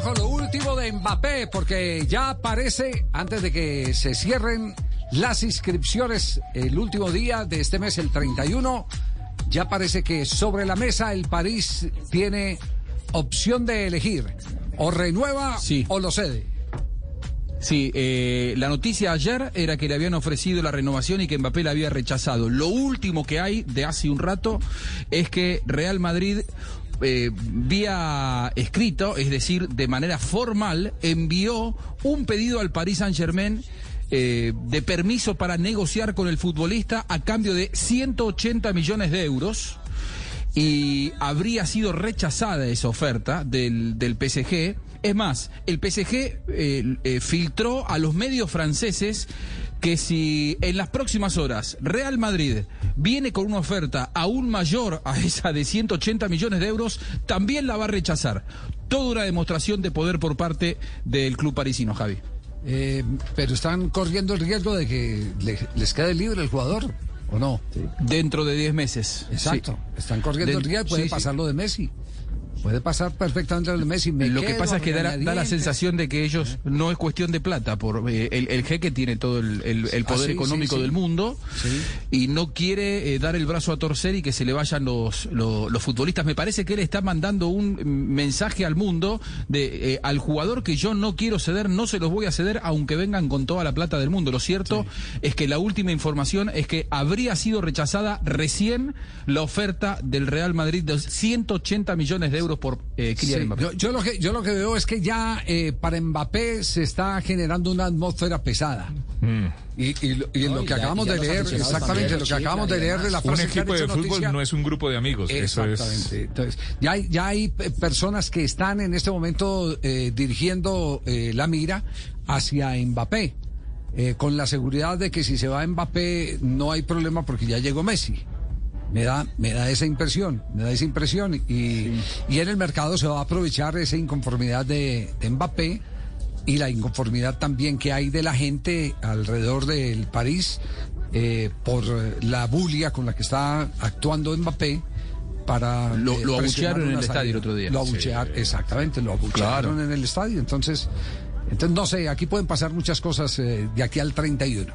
Juanjo, lo último de Mbappé, porque ya aparece, antes de que se cierren las inscripciones, el último día de este mes, el 31, ya parece que sobre la mesa el París tiene opción de elegir, o renueva Sí. o lo cede. Sí, eh, la noticia ayer era que le habían ofrecido la renovación y que Mbappé la había rechazado. Lo último que hay de hace un rato es que Real Madrid, eh, vía escrito, es decir, de manera formal, envió un pedido al Paris Saint Germain. eh, de permiso para negociar con el futbolista a cambio de 180 millones de euros y habría sido rechazada esa oferta del, del PSG. Es más, el PSG eh, eh, filtró a los medios franceses que si en las próximas horas Real Madrid viene con una oferta aún mayor a esa de 180 millones de euros, también la va a rechazar. Toda una demostración de poder por parte del club parisino, Javi. Eh, pero están corriendo el riesgo de que le- les quede libre el jugador, ¿o no? Dentro de 10 meses. Exacto. Sí. Están corriendo el riesgo, puede sí. pasar lo de Messi. Puede pasar perfectamente lo de Messi. Me Lo que pasa es que da, la- da la regañadientes. sensación de que ellos no es cuestión de plata, por eh, el, el jeque tiene todo el, el- el Ah, poder sí, económico sí, sí. del mundo y no quiere eh, dar el brazo a torcer y que se le vayan los, los, los futbolistas. Me parece que él está mandando un mensaje al mundo de eh, al jugador que yo no quiero ceder, no se los voy a ceder aunque vengan con toda la plata del mundo. Lo cierto es que la última información es que habría sido rechazada recién la oferta del Real Madrid de 180 millones de euros por eh, Kylian Sí, Mbappé. yo, yo lo que, yo lo que veo es que ya eh, para Mbappé se está generando una atmósfera pesada. Y, y lo, y en No, lo y que ya- acabamos y ya de leer, exactamente, lo que acabamos de y leer de la. Un frase han equipo de fútbol noticia- no es un grupo de amigos. Eso es. Exactamente. Entonces, ya hay, ya hay personas que están en este momento eh, dirigiendo eh, la mira hacia Mbappé, eh, con la seguridad de que si se va Mbappé no hay problema porque ya llegó Messi. Me da, me da esa impresión, me da esa impresión. Y, y en el mercado se va a aprovechar esa inconformidad de, de Mbappé y la inconformidad también que hay de la gente alrededor del París eh, por la bulia con la que está actuando Mbappé para Lo- eh, lo abuchearon en el salida. estadio el otro día. Lo abuchearon, exactamente, lo abuchearon Claro. en el estadio. Entonces, entonces no sé, aquí pueden pasar muchas cosas eh, de aquí al 31.